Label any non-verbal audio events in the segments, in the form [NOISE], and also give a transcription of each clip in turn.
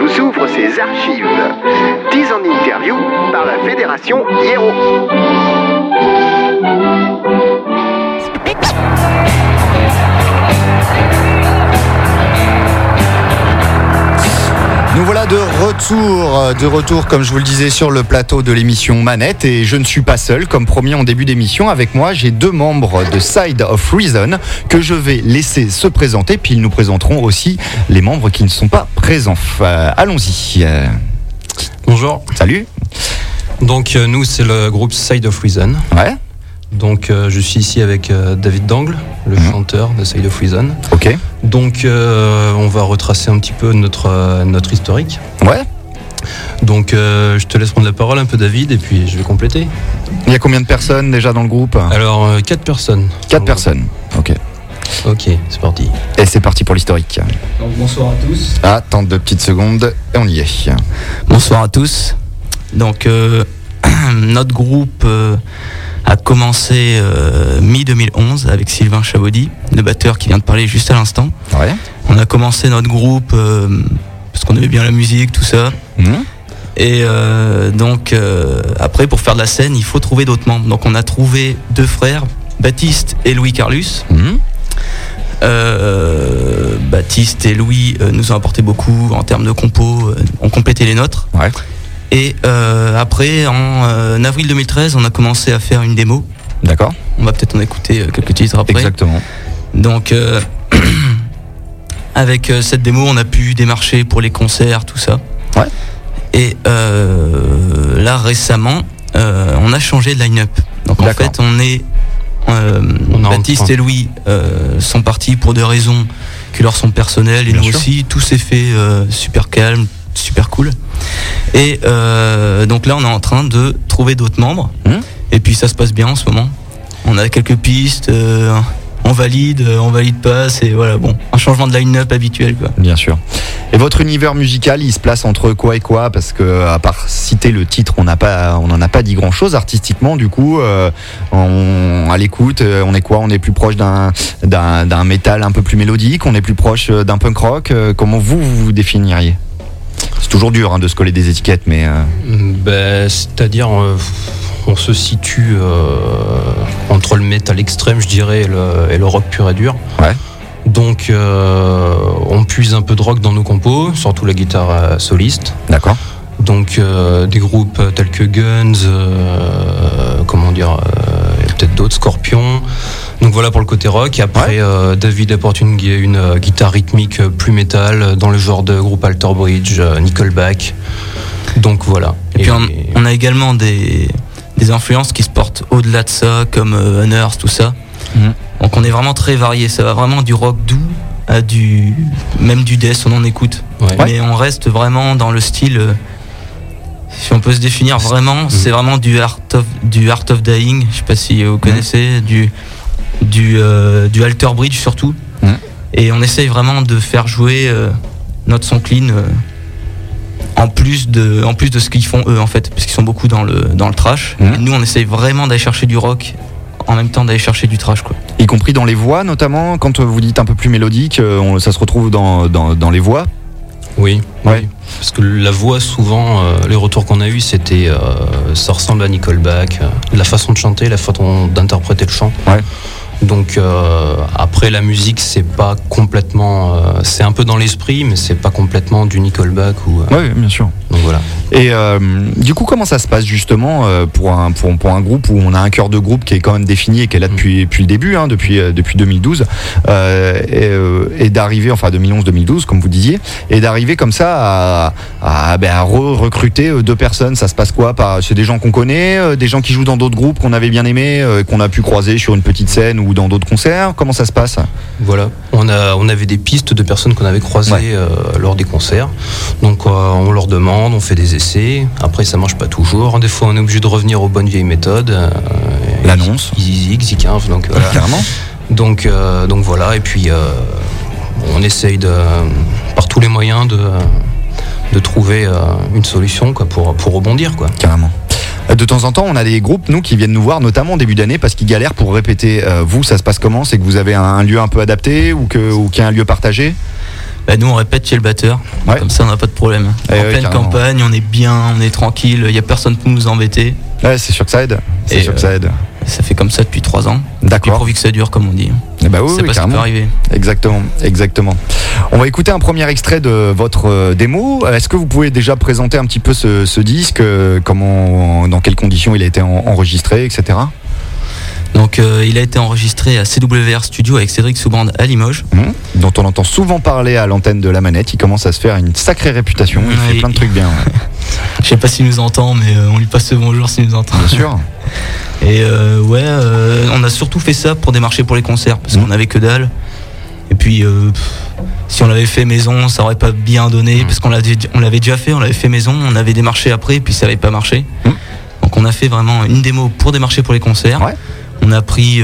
Vous ouvre ses archives. 10 en interview par la Fédération Hiero. Nous voilà de retour, de retour comme je vous le disais sur le plateau de l'émission Manette et je ne suis pas seul comme promis en début d'émission avec moi j'ai deux membres de Side of Reason que je vais laisser se présenter puis ils nous présenteront aussi les membres qui ne sont pas présents. Euh, Allons-y. Euh, Bonjour. salut. Donc euh, nous c'est le groupe Side of Reason. Ouais. Donc euh, je suis ici avec euh, David Dangle, le Mhm. chanteur de Side of Reason. Ok. Donc euh, on va retracer un petit peu notre euh, notre historique. Ouais. Donc euh, je te laisse prendre la parole un peu David et puis je vais compléter. Il y a combien de personnes déjà dans le groupe? Alors euh, quatre personnes. Quatre personnes. Ok. Ok, c'est parti. Et c'est parti pour l'historique. Donc, bonsoir à tous. Attends deux petites secondes et on y est. Bonsoir à tous. Donc euh, [CLEARS THROAT] notre groupe euh, a commencé euh, mi-2011 avec Sylvain Chabaudy, le batteur qui vient de parler juste à l'instant. Ouais. On a commencé notre groupe euh, parce qu'on aimait bien la musique, tout ça. Mhm. Et euh, donc après pour faire de la scène, il faut trouver d'autres membres. Donc on a trouvé deux frères, Baptiste et Louis Carlus. Euh, Baptiste et Louis nous ont apporté beaucoup en termes de compos, ont complété les nôtres. Ouais. Et euh, après, en euh, avril 2013, on a commencé à faire une démo. D'accord. On va peut-être en écouter euh, quelques titres après. Exactement. Donc, euh, [CLEARS THROAT] avec cette démo, on a pu démarcher pour les concerts, tout ça. Ouais. Et là, récemment, on a changé de line-up. Donc, en fait, on est. On Baptiste et Louis sont partis pour des raisons qui leur sont personnelles et Bien nous sûr. aussi. Tout s'est fait super calme, super cool. Et euh, donc là, on est en train de trouver d'autres membres. Mhm. Et puis ça se passe bien en ce moment. On a quelques pistes, euh, on valide, euh, on valide pas. C'est voilà, bon, un changement de line-up habituel quoi. Bien sûr. Et votre univers musical, il se place entre quoi et quoi? Parce que à part citer le titre, on n'a pas, on n'en a pas dit grand chose artistiquement. Du coup, euh, on, à l'écoute, on est quoi? On est plus proche d'un, d'un, métal un peu plus mélodique? On est plus proche d'un punk rock? Comment vous vous, vous définiriez? C'est toujours dur hein, de se coller des étiquettes, mais euh, Ben, C'est-à-dire, euh, on se situe euh, entre le métal extrême, je dirais, et le, rock pur et dur. Ouais. Donc, on puise un peu de rock dans nos compos, surtout la guitare soliste. d'accord. Donc, euh, des groupes tels que Guns, euh, comment dire, euh, et peut-être d'autres, Scorpion. Donc voilà pour le côté rock. Et après, euh, David apporte une, euh, guitare rythmique euh, plus métal dans le genre de groupe Alter Bridge, Nickelback. Donc voilà. Et, puis on, on a également des, des influences qui se portent au-delà de ça, comme Unearth, tout ça. Mhm. Donc on est vraiment très varié. Ça va vraiment du rock doux à du même du death, on en écoute. Ouais. Mais on reste vraiment dans le style. si on peut se définir vraiment, c'est vraiment du art of du art of dying. Je sais pas si vous connaissez du du euh, du alter bridge surtout. Et on essaye vraiment de faire jouer euh, notre son clean. euh, en plus de, en plus de ce qu'ils font eux en fait, parce qu'ils sont beaucoup dans le, dans le trash. Et nous on essaye vraiment d'aller chercher du rock en même temps d'aller chercher du trash quoi. Y compris dans les voix, notamment quand vous dites un peu plus mélodique, euh, on- ça se retrouve dans, dans, dans les voix. Oui, Ouais. oui. Parce que la voix, souvent, euh, les retours qu'on a eus, c'était. euh, ça ressemble à Nickelback. euh, la façon de chanter, la façon d'interpréter le chant. Ouais. Donc, euh, après, la musique, c'est pas complètement. euh, c'est un peu dans l'esprit, mais c'est pas complètement du Nickelback. Ou, euh, Oui, bien sûr. Donc voilà. Et du coup, comment ça se passe justement pour, un, pour, pour un groupe où on a un cœur de groupe qui est quand même défini et qui est là depuis, depuis le début, hein, depuis, depuis 2012, euh, et, et d'arriver, enfin 2011-2012, comme vous disiez, et d'arriver comme ça à, à, ben, à recruter deux personnes, ça se passe quoi? C'est des gens qu'on connaît, des gens qui jouent dans d'autres groupes qu'on avait bien aimés, qu'on a pu croiser sur une petite scène ou dans d'autres concerts Comment ça se passe Voilà. On, a, on avait des pistes de personnes qu'on avait croisées Ouais. euh, lors des concerts. Donc, euh, on leur demande, on fait des essais. Après, ça marche pas toujours. Des fois, on est obligé de revenir aux bonnes vieilles méthodes. euh, L'annonce. X15, donc voilà. Donc, donc voilà, et puis on essaye de, par tous les moyens de, de trouver une solution quoi, pour, pour rebondir. Quoi. Carrément. Euh, De temps en temps, on a des groupes, nous, qui viennent nous voir, notamment en début d'année, parce qu'ils galèrent pour répéter. Euh, vous, ça se passe comment? C'est que vous avez un, un lieu un peu adapté ou qu'il y a un lieu partagé? Bah, nous on répète chez le batteur, Ouais. comme ça on n'a pas de problème. Eh en pleine carrément. campagne, on est bien, on est tranquille, il n'y a personne pour nous embêter. Ouais, c'est sûr que ça aide. C'est Et, sûr que euh, ça aide. Ça fait comme ça depuis trois ans. D'accord. pourvu que ça dure, comme on dit. Eh bah oui, c'est oui, pas qui peut arriver. Exactement, exactement. On va écouter un premier extrait de votre euh, démo. Est-ce que vous pouvez déjà présenter un petit peu ce, ce disque, euh, comment, dans quelles conditions il a été en- enregistré, etc. Donc euh, il a été enregistré à CWR Studio avec Cédric Souband à Limoges. Hum, dont on entend souvent parler à l'antenne de la manette. Il commence à se faire une sacrée réputation. Il fait plein de trucs bien. [LAUGHS] Je sais pas s'il nous entend, mais euh, on lui passe le bonjour s'il nous entend. Bien sûr. [LAUGHS] Et euh, ouais, euh, on a surtout fait ça pour démarcher pour les concerts, parce Mhm. qu'on avait que dalle. Et puis, euh, pff, si on l'avait fait maison, ça aurait pas bien donné, parce qu'on l'avait on l'avait déjà fait, on l'avait fait maison, on avait démarché après, puis ça avait pas marché. Mhm. Donc on a fait vraiment une démo pour démarcher pour les concerts. Ouais. On a pris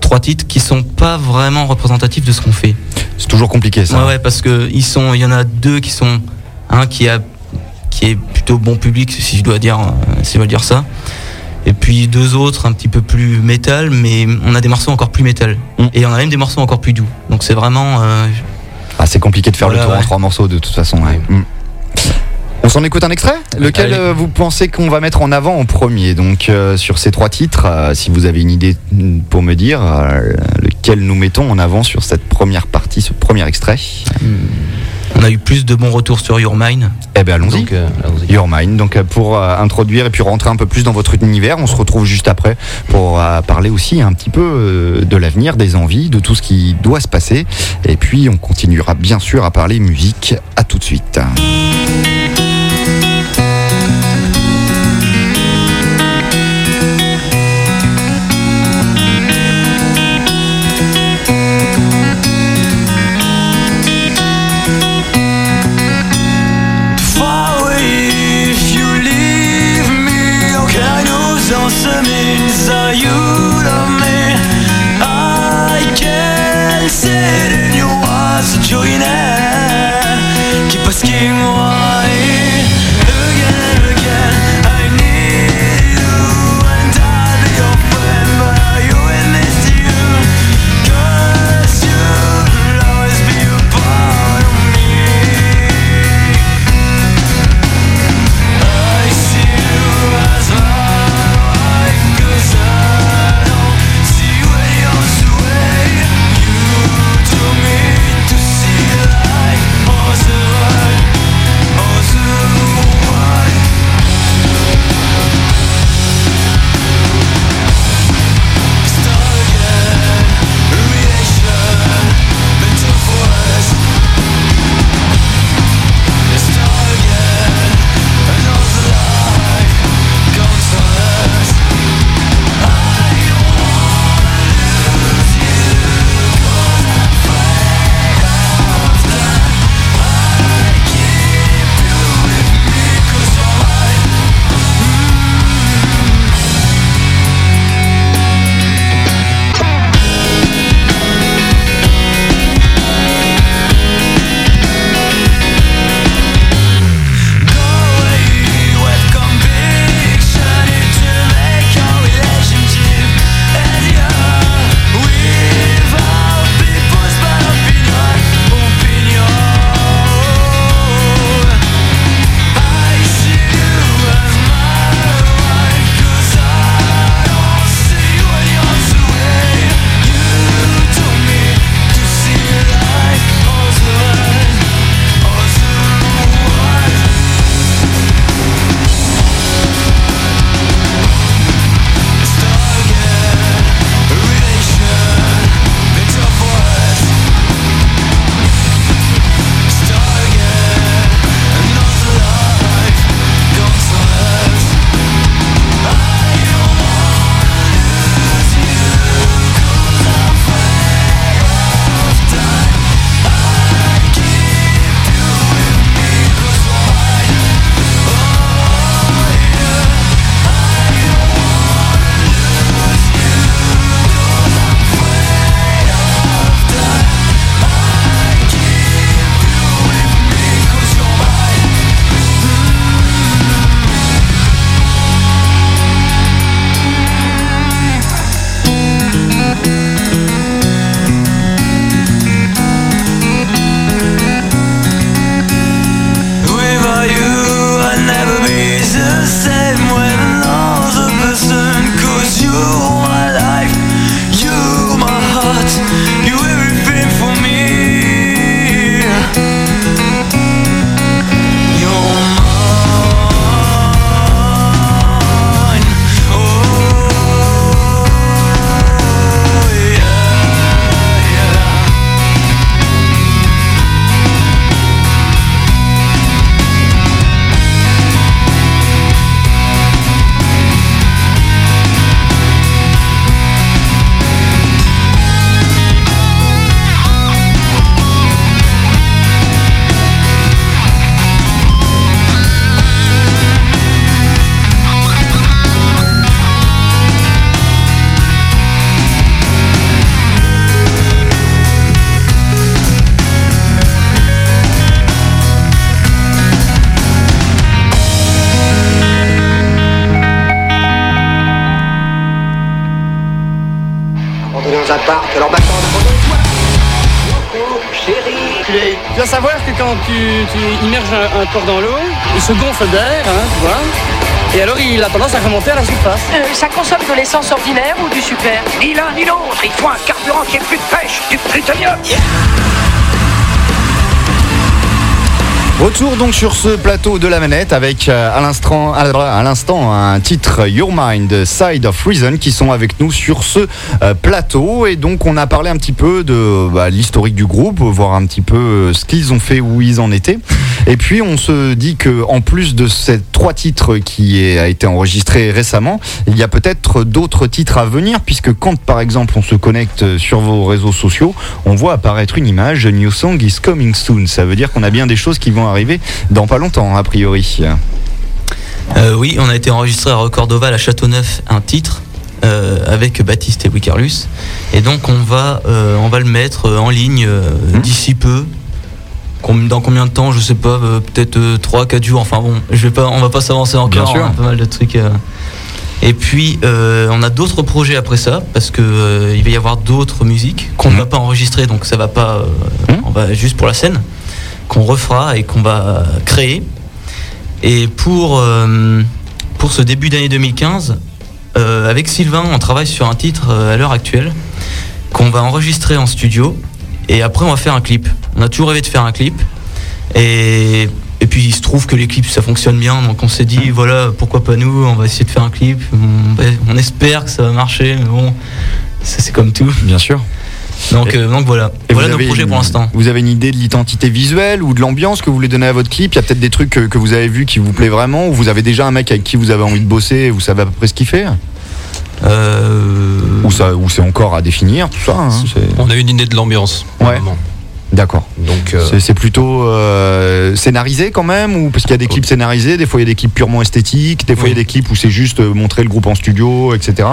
trois titres qui sont pas vraiment représentatifs de ce qu'on fait. C'est toujours compliqué ça. Ouais, ouais, parce que ils sont, il y en a deux qui sont, un qui a, qui est plutôt bon public, si je dois dire, si je dois dire ça. Et puis deux autres un petit peu plus métal, mais on a des morceaux encore plus métal. Mm. Et on a même des morceaux encore plus doux. Donc c'est vraiment, euh, Ah, c'est compliqué de faire Voilà, le tour en trois morceaux de toute façon. ouais. Hum. On s'en écoute un extrait Lequel Allez. euh, vous pensez qu'on va mettre en avant en premier Donc euh, sur ces trois titres, euh, si vous avez une idée mm, pour me dire, lequel nous mettons en avant sur cette première partie, ce premier extrait? On a eu plus de bons retours sur Your Mind. Eh bien allons-y. Donc, euh, allons-y. Your Mind. Donc euh, pour euh, introduire et puis rentrer un peu plus dans votre univers, on se retrouve juste après pour euh, parler aussi un petit peu de l'avenir, des envies, de tout ce qui doit se passer. Et puis on continuera bien sûr à parler musique. À tout de suite. watching Tu dois savoir que quand tu, tu immerges un, un porc dans l'eau, il se gonfle d'air, hein, tu vois. Et alors il a tendance à remonter à la surface. Euh, ça consomme de l'essence ordinaire ou du super? Ni l'un ni l'autre, il faut un carburant qui est plus de pêche, du plutonium. Retour donc sur ce plateau de la manette avec euh, à l'instant un titre Your Mind Side of Reason qui sont avec nous sur ce euh, plateau et donc on a parlé un petit peu de bah, l'historique du groupe, voir un petit peu euh, ce qu'ils ont fait, où ils en étaient. Et puis on se dit que en plus de ces trois titres qui a été enregistré récemment, il y a peut-être d'autres titres à venir puisque quand par exemple on se connecte sur vos réseaux sociaux, on voit apparaître une image New Song is coming soon. Ça veut dire qu'on a bien des choses qui vont arriver dans pas longtemps a priori. Euh, oui, on a été enregistré à Recordoval à Châteauneuf un titre euh, avec Baptiste et Wicarlus. Et donc on va, euh, on va le mettre en ligne euh, Mhm. d'ici peu. Dans combien de temps Je sais pas, euh, peut-être 3-4 jours. Enfin bon, je vais pas, on va pas s'avancer Bien encore. sûr. on a pas mal de trucs. euh. Et puis euh, on a d'autres projets après ça parce que euh, il va y avoir d'autres musiques qu'on ne Mhm. va pas enregistrer, donc ça va pas. euh, Mhm. On va juste pour la scène qu'on refera et qu'on va créer. Et pour, euh, pour ce début d'année 2015, euh, avec Sylvain, on travaille sur un titre euh, à l'heure actuelle qu'on va enregistrer en studio et après on va faire un clip. On a toujours rêvé de faire un clip et, et puis il se trouve que les clips ça fonctionne bien donc on s'est dit voilà pourquoi pas nous, on va essayer de faire un clip. On, espère que ça va marcher mais bon ça c'est comme tout. Bien sûr. Donc, euh, donc voilà, Et voilà nos projets une- pour l'instant. Vous avez une idée de l'identité visuelle ou de l'ambiance que vous voulez donner à votre clip? Il y a peut-être des trucs que, que vous avez vus qui vous plaît vraiment ou vous avez déjà un mec avec qui vous avez envie de bosser et vous savez à peu près ce qu'il fait? Euh, Ou ça, ou c'est encore à définir tout ça hein, c'est- On a une idée de l'ambiance. Ouais. D'accord. Donc, euh, C'est- C'est plutôt euh, scénarisé quand même ou parce qu'il y a des clips scénarisés, des fois il y a des clips purement esthétiques, des fois il y a Oui. des clips où c'est juste euh, montrer le groupe en studio, etc.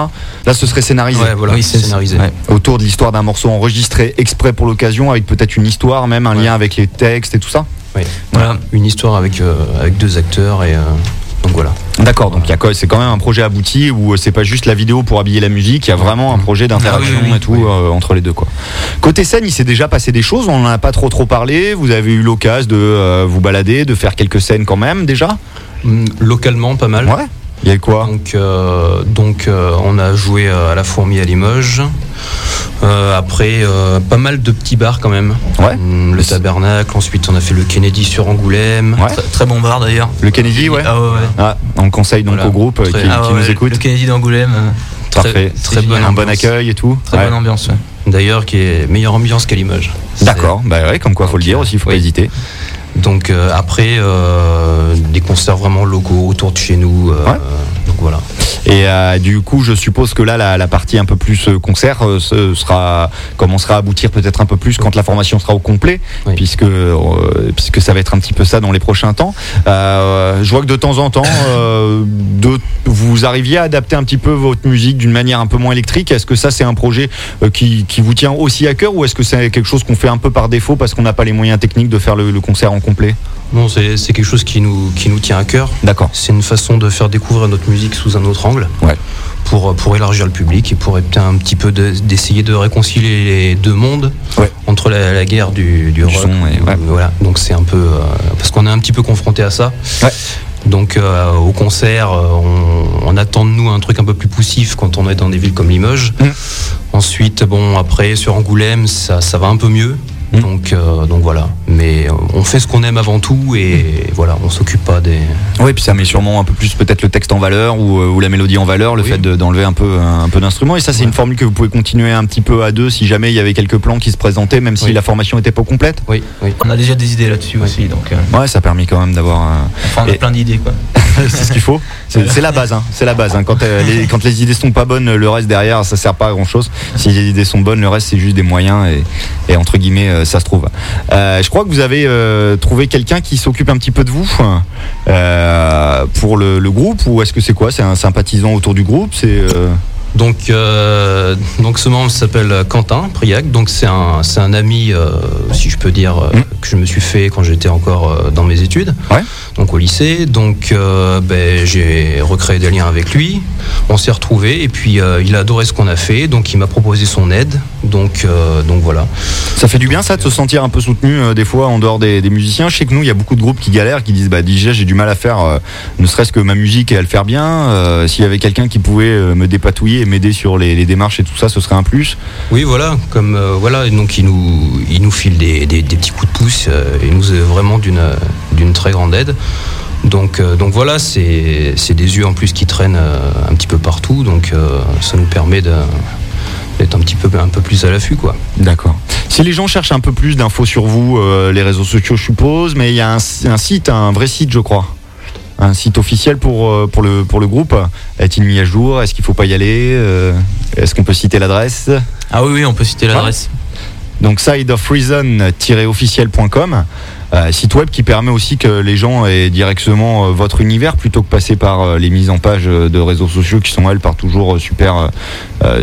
Là ce serait scénarisé. ouais, voilà, oui, c'est scénarisé. ouais. Autour de l'histoire d'un morceau enregistré exprès pour l'occasion avec peut-être une histoire, même un Ouais. lien avec les textes et tout ça. Oui. Voilà. Une histoire avec, euh, avec deux acteurs et euh, donc voilà. D'accord, donc c'est quand même un projet abouti où euh, c'est pas juste la vidéo pour habiller la musique, il y a vraiment un projet d'interaction Ah oui, oui, et tout oui. euh, entre les deux quoi. Côté scène, il s'est déjà passé des choses, on en a pas trop trop parlé, vous avez eu l'occasion de euh, vous balader, de faire quelques scènes quand même déjà Hum, Localement, pas mal. Ouais. Il y a eu quoi Donc, euh, donc euh, on a joué à la Fourmi à Limoges. Euh, après, euh, pas mal de petits bars quand même. Ouais. Hum, Le Tabernacle. Ensuite, on a fait le Kennedy sur Angoulême. Ouais. Très, très bon bar d'ailleurs. Le Kennedy, ouais. Ah ouais, ouais. Ah, on conseille donc Voilà. au groupe euh, Très- qui, Ah qui ouais, nous écoute. Le Kennedy d'Angoulême, Parfait. Très C'est bonne un bon ambiance. accueil et tout. très Ouais. bonne ambiance. ouais. D'ailleurs, qui est meilleure ambiance qu'à Limoges. D'accord, bah ouais, comme quoi faut le dire aussi, faut pas hésiter. Donc euh, après, euh, des concerts vraiment locaux autour de chez nous. euh, Ouais. donc voilà. Et euh, du coup, je suppose que là, la, la partie un peu plus euh, concert euh, ce sera commencera à aboutir peut-être un peu plus quand la formation sera au complet, Oui. puisque puisque ça va être un petit peu ça dans les prochains temps. Je vois que de temps en temps, de- vous arriviez à adapter un petit peu votre musique d'une manière un peu moins électrique. Est-ce que ça, c'est un projet qui, qui vous tient aussi à cœur, ou est-ce que c'est quelque chose qu'on fait un peu par défaut parce qu'on n'a pas les moyens techniques de faire le, le concert en complet? Non, c'est quelque chose qui nous, qui nous tient à cœur. D'accord. C'est une façon de faire découvrir notre musique sous un autre angle. Ouais. Pour, pour élargir le public et pour un petit peu de- d'essayer de, réconcilier les deux mondes Ouais. entre la, la guerre du, du rock. son et- ouais. Voilà. Donc c'est un peu. euh, parce qu'on est un petit peu confronté à ça. Ouais. Donc euh, au concert, euh, on, on attend de nous un truc un peu plus poussif quand on est dans des villes comme Limoges. Mm. Ensuite, bon, après sur Angoulême, ça, ça va un peu mieux. Mm. Donc, euh, donc voilà. Mais euh, on fait ce qu'on aime avant tout et voilà, on s'occupe pas des. Oui, puis ça met sûrement un peu plus peut-être le texte en valeur ou, euh, ou la mélodie en valeur, le Oui. fait de- d'enlever un peu un, peu d'instruments. Et ça, c'est Ouais. une formule que vous pouvez continuer un petit peu à deux si jamais il y avait quelques plans qui se présentaient, même si Oui. la formation n'était pas complète. Oui, oui. On a déjà des idées là-dessus aussi, donc euh, Ouais, ça a permis quand même d'avoir. un- enfin, on a Et- plein d'idées quoi. [LAUGHS] c'est ce qu'il faut. C'est la base. Hein. C'est la base. hein. Quand, euh, les, quand les idées sont pas bonnes, le reste derrière, ça sert pas à grand chose. Si les idées sont bonnes, le reste c'est juste des moyens et, entre guillemets, euh, ça se trouve. Euh, je crois que vous avez trouvé quelqu'un qui s'occupe un petit peu de vous pour le, le groupe ou est-ce que c'est quoi? C'est un sympathisant autour du groupe? C'est Donc, euh, donc ce membre s'appelle Quentin Priac. Donc c'est un, c'est un ami, euh, si je peux dire, euh, Mm. que je me suis fait quand j'étais encore dans mes études, Ouais. donc au lycée. Donc ben, j'ai recréé des liens avec lui. On s'est retrouvés et puis il a adoré ce qu'on a fait. Donc il m'a proposé son aide Donc, euh, donc voilà. Ça fait du bien ça de se sentir un peu soutenu euh, des fois en dehors des, des musiciens. Je sais que nous, il y a beaucoup de groupes qui galèrent, qui disent bah déjà j'ai du mal à faire, euh, ne serait-ce que ma musique et à le faire bien. S'il y avait quelqu'un qui pouvait me dépatouiller et m'aider sur les, les démarches et tout ça, ce serait un plus. Oui, voilà, comme voilà, et donc il nous, il nous file des, des- des petits coups de pouce, il nous est vraiment d'une, d'une très grande aide. Donc, euh, donc voilà, c'est, c'est des yeux en plus qui traînent euh, un petit peu partout, donc euh, ça nous permet de- d'être un petit peu, un peu plus à l'affût, quoi. D'accord. Si les gens cherchent un peu plus d'infos sur vous, euh, les réseaux sociaux, je suppose, mais il y a un, un site, un vrai site, je crois. Un site officiel pour, euh, pour, le, pour le groupe. Est-il mis à jour? Est-ce qu'il faut pas y aller? Euh, Est-ce qu'on peut citer l'adresse? Ah oui, oui, on peut citer l'adresse. Donc sideofreason-officiel.com, euh, site web qui permet aussi que les gens aient directement euh, votre univers plutôt que passer par euh, les mises en page de réseaux sociaux qui sont elles par toujours super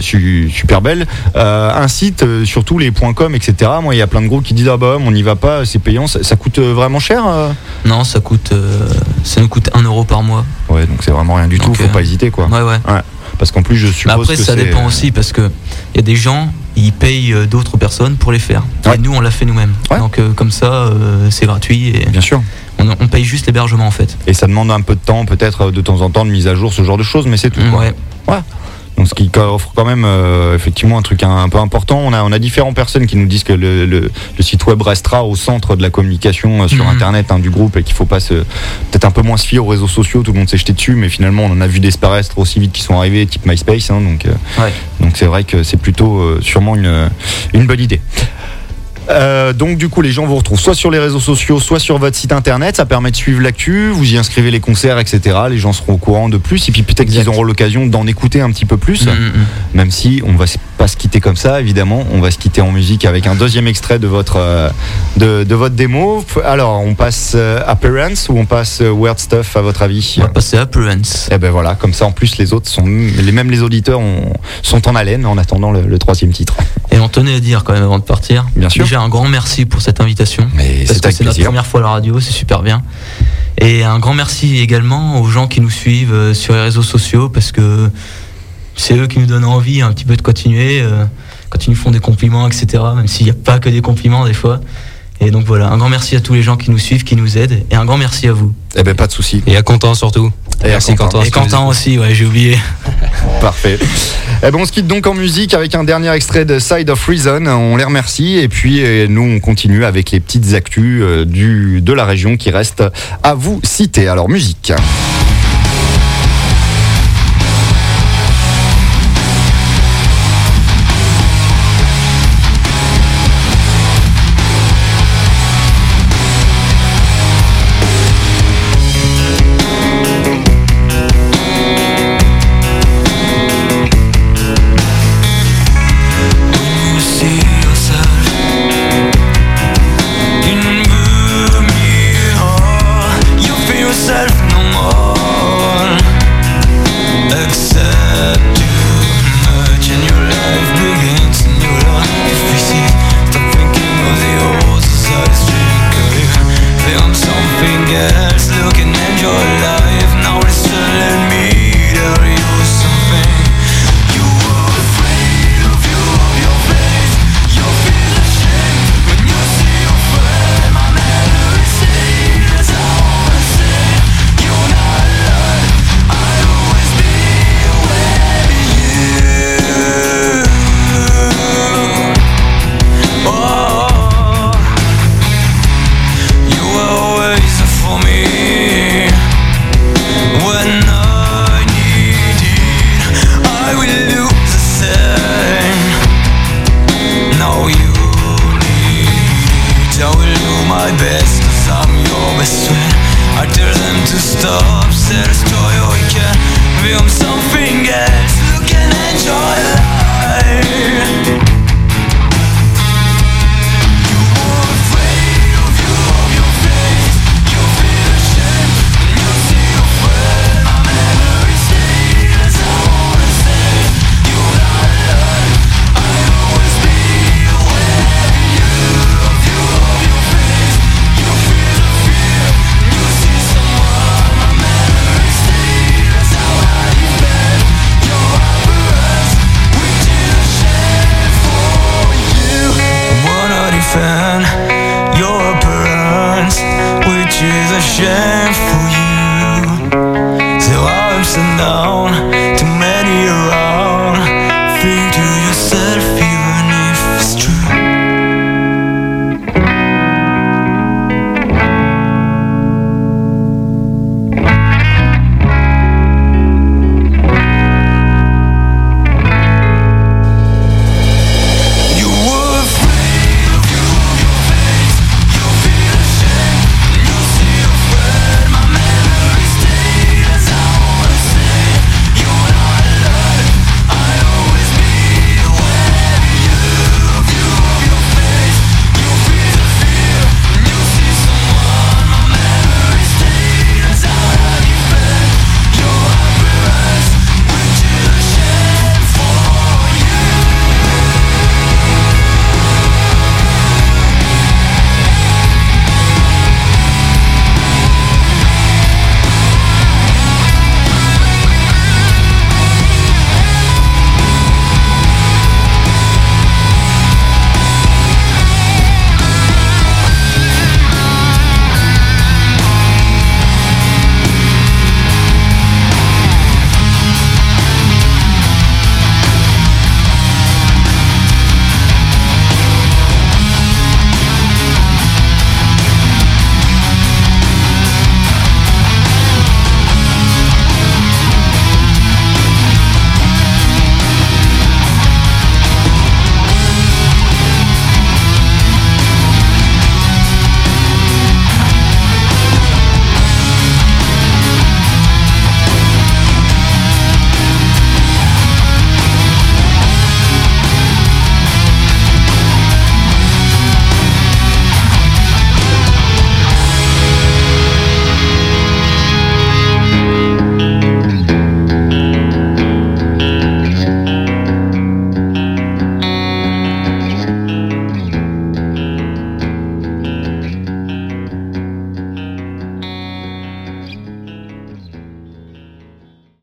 su- super belles. Un site, surtout les .com, etc. Moi, il y a plein de groupes qui disent ah bah on n'y va pas, c'est payant, ça, ça coûte vraiment cher. Non, ça coûte, ça nous coûte 1 euro par mois. Ouais, donc c'est vraiment rien du tout. Faut pas hésiter quoi. Ouais, ouais. Parce qu'en plus, je Mais suppose après, que ça dépend aussi parce que il y a des gens, ils payent euh, d'autres personnes pour les faire. Ouais. Et nous, on l'a fait nous-mêmes. Ouais. Donc euh, comme ça, euh, c'est gratuit et Bien sûr. on, on paye juste l'hébergement en fait. Et ça demande un peu de temps, peut-être de temps en temps de mise à jour, ce genre de choses, mais c'est tout. quoi. Ouais. Donc ce qui offre quand même euh, effectivement un truc un, un peu important. On a, on a différentes personnes qui nous disent que le, le- le site web restera au centre de la communication euh, sur Mhm. Internet hein, du groupe et qu'il faut pas se peut-être un peu moins se fier aux réseaux sociaux. Tout le monde s'est jeté dessus, mais finalement on en a vu disparaître aussi vite qu'ils sont arrivés, type MySpace. hein, donc euh, Ouais. donc c'est vrai que c'est plutôt euh, sûrement une, une bonne idée. Euh, donc du coup les gens vous retrouvent soit sur les réseaux sociaux, soit sur votre site internet. Ça permet de suivre l'actu, vous y inscrivez les concerts, etc. Les gens seront au courant de plus et puis peut-être qu'ils auront l'occasion d'en écouter un petit peu plus. Mm, mm, mm. Même si on va pas se quitter comme ça, évidemment, on va se quitter en musique avec un deuxième extrait de votre euh, de, de votre démo. Alors, on passe euh, Appearance ou on passe euh, Weird Stuff à votre avis? On va passer Appearance. Eh ben voilà, comme ça en plus les autres sont les mêmes les auditeurs ont- sont en haleine en attendant le, le troisième titre. Et on tenait à dire quand même avant de partir. Bien sûr. Déjà un grand merci pour cette invitation. Mais Parce c'est que c'est notre première fois à la radio, c'est super bien. Et un grand merci également aux gens qui nous suivent euh, sur les réseaux sociaux parce que c'est eux qui nous donnent envie un petit peu de continuer. euh, quand ils nous font des compliments, etc. Même s'il n'y a pas que des compliments des fois. Et donc voilà, un grand merci à tous les gens qui nous suivent, qui nous aident. Et un grand merci à vous. Eh ben pas de souci. Et à Quentin surtout. Et Merci Quentin. Quentin. Et aussi, ouais, j'ai oublié. [LAUGHS] Parfait. Eh ben on se quitte donc en musique avec un dernier extrait de Side of Reason. On les remercie et puis euh, nous on continue avec les petites actus euh, du de la région qui restent à vous citer. Alors musique.